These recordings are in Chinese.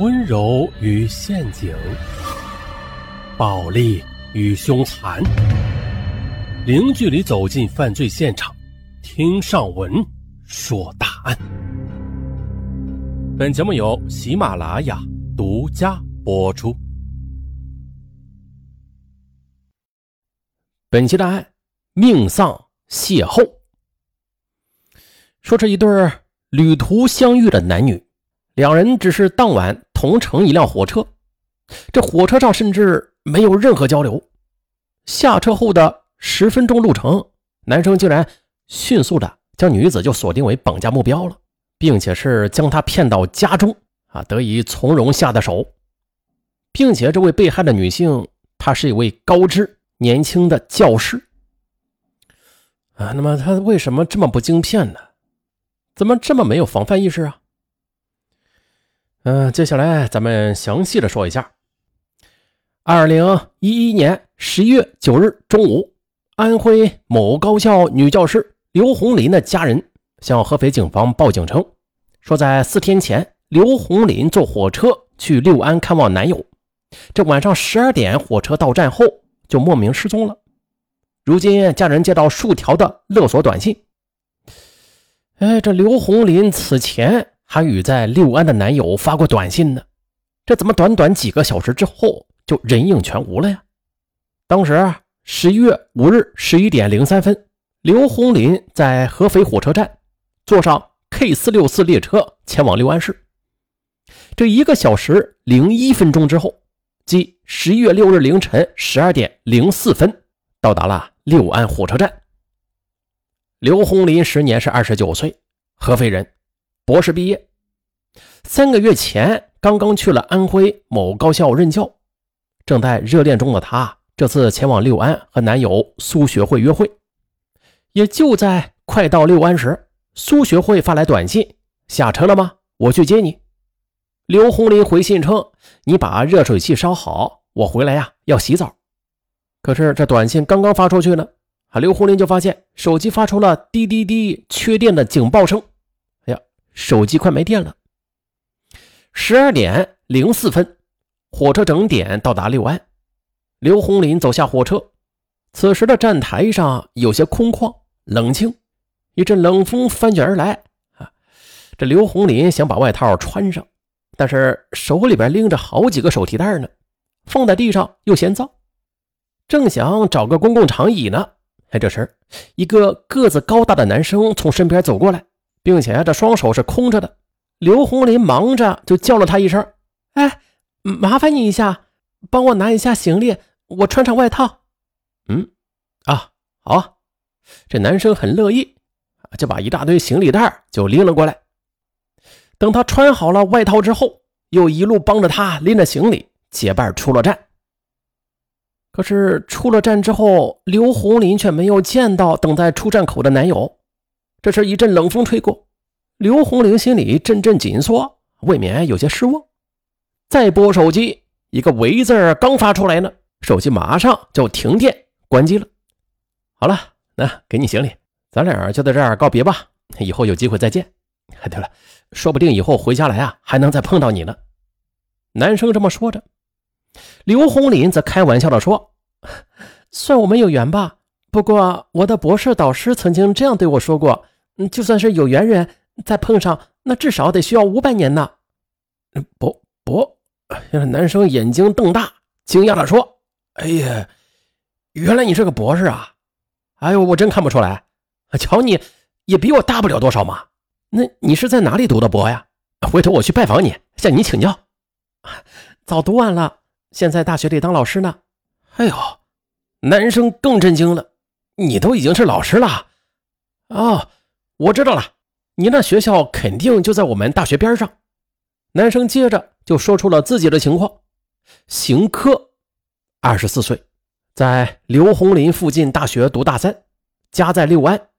温柔与陷阱，暴力与凶残，零距离走进犯罪现场，听上文说大案。本节目由喜马拉雅独家播出。本期的案命丧邂逅，说这一对旅途相遇的男女。两人只是当晚同乘一辆火车，这火车上甚至没有任何交流。下车后的十分钟路程，男生竟然迅速的将女子就锁定为绑架目标了，并且是将她骗到家中啊，得以从容下的手，并且这位被害的女性，她是一位高知年轻的教师啊。那么她为什么这么不经骗呢？怎么这么没有防范意识啊？嗯，接下来咱们详细的说一下。二零一一年十一月九日中午，安徽某高校女教师刘红林的家人向合肥警方报警称，说在四天前，刘红林坐火车去六安看望男友，这晚上十二点火车到站后就莫名失踪了。如今家人接到数条的勒索短信，哎，这刘红林此前。韩宇在六安的男友发过短信呢，这怎么短短几个小时之后就人影全无了呀？当时啊十一月五日十一点零三分，刘红林在合肥火车站坐上 K 四六四列车前往六安市。这一个小时零一分钟之后，即十一月六日凌晨十二点零四分，到达了六安火车站。刘红林时年是二十九岁，合肥人。博士毕业，三个月前刚刚去了安徽某高校任教，正在热恋中的她，这次前往六安和男友苏学会约会。也就在快到六安时，苏学会发来短信：“下车了吗？我去接你。”刘红林回信称：“你把热水器烧好，我回来呀要洗澡。”可是这短信刚刚发出去呢，啊，刘红林就发现手机发出了滴滴滴缺电的警报声。手机快没电了。十二点零四分，火车整点到达六安。刘红林走下火车，此时的站台上有些空旷冷清，一阵冷风翻卷而来。啊，这刘红林想把外套穿上，但是手里边拎着好几个手提袋呢，放在地上又嫌脏，正想找个公共长椅呢。哎，这时一个个子高大的男生从身边走过来。并且这双手是空着的，刘红林忙着就叫了他一声：“哎，麻烦你一下，帮我拿一下行李，我穿上外套。”嗯，啊，好，这男生很乐意，就把一大堆行李袋就拎了过来。等他穿好了外套之后，又一路帮着他拎着行李结伴出了站。可是出了站之后，刘红林却没有见到等在出站口的男友。这时一阵冷风吹过，刘红玲心里阵阵紧缩，未免有些失望。再拨手机，一个“喂”字刚发出来呢，手机马上就停电关机了。好了，那给你行李，咱俩就在这儿告别吧，以后有机会再见。对了，说不定以后回家来啊，还能再碰到你呢。男生这么说着，刘红林则开玩笑的说：“算我们有缘吧。不过我的博士导师曾经这样对我说过。”嗯，就算是有缘人再碰上，那至少得需要五百年呢。不不，男生眼睛瞪大，惊讶的说：“哎呀，原来你是个博士啊！哎呦，我真看不出来。瞧你，也比我大不了多少嘛。那你是在哪里读的博呀？回头我去拜访你，向你请教。早读完了，现在大学里当老师呢。哎呦，男生更震惊了，你都已经是老师了哦。我知道了，你那学校肯定就在我们大学边上。男生接着就说出了自己的情况：邢科，二十四岁，在刘红林附近大学读大三，家在六安。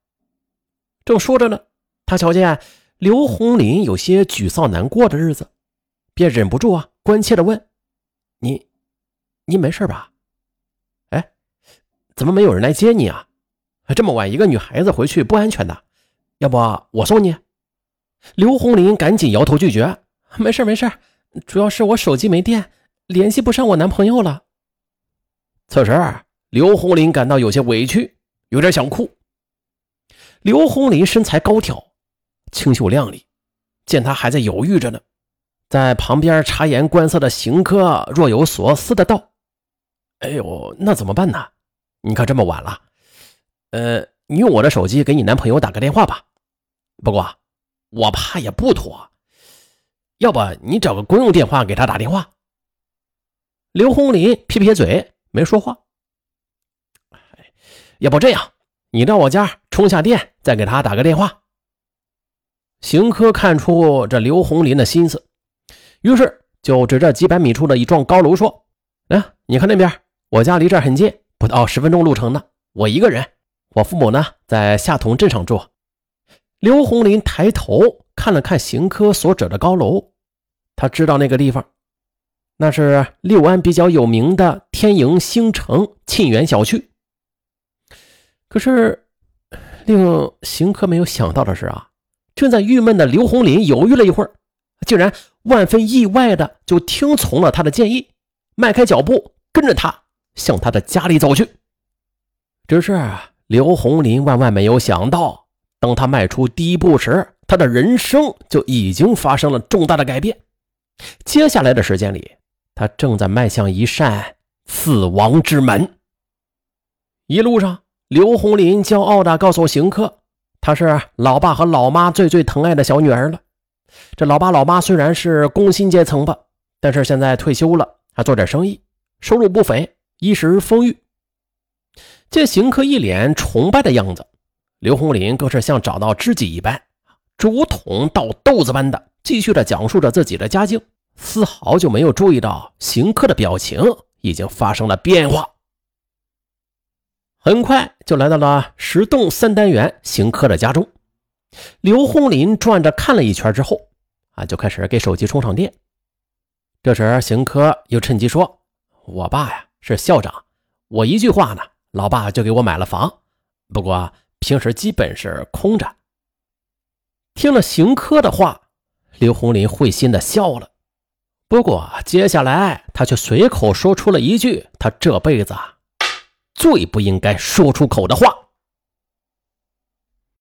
正说着呢，他瞧见刘红林有些沮丧难过的日子，便忍不住啊，关切的问：“你，你没事吧？哎，怎么没有人来接你啊？这么晚，一个女孩子回去不安全的。”要不我送你？刘红林赶紧摇头拒绝。没事没事，主要是我手机没电，联系不上我男朋友了。此时，刘红林感到有些委屈，有点想哭。刘红林身材高挑，清秀靓丽，见他还在犹豫着呢，在旁边察言观色的邢科若有所思的道：“哎呦，那怎么办呢？你看这么晚了，呃，你用我的手机给你男朋友打个电话吧。不过，我怕也不妥。”要不你找个公用电话给他打电话。刘红林撇撇嘴，没说话。要不这样，你到我家充下电，再给他打个电话。邢科看出这刘红林的心思，于是就指着几百米处的一幢高楼说：“啊，你看那边，我家离这儿很近，不到十分钟路程呢。我一个人，我父母呢在下同镇上住。”刘红林抬头。看了看邢科所指的高楼，他知道那个地方，那是六安比较有名的天盈星城沁园小区。可是，令邢科没有想到的是啊，正在郁闷的刘红林犹豫了一会儿，竟然万分意外的就听从了他的建议，迈开脚步跟着他向他的家里走去。只是刘红林万万没有想到，当他迈出第一步时，他的人生就已经发生了重大的改变。接下来的时间里，他正在迈向一扇死亡之门。一路上，刘红林骄傲地告诉邢克，他是老爸和老妈最最疼爱的小女儿了。这老爸老妈虽然是工薪阶层吧，但是现在退休了，还做点生意，收入不菲，衣食丰裕。见邢克一脸崇拜的样子，刘红林更是像找到知己一般。竹筒倒豆子般的继续着讲述着自己的家境，丝毫就没有注意到邢科的表情已经发生了变化。很快就来到了十栋三单元邢科的家中，刘红林转着看了一圈之后，啊，就开始给手机充上电。这时，邢科又趁机说：“我爸呀是校长，我一句话呢，老爸就给我买了房，不过平时基本是空着。”听了邢科的话，刘红林会心的笑了。不过接下来他却随口说出了一句他这辈子最不应该说出口的话。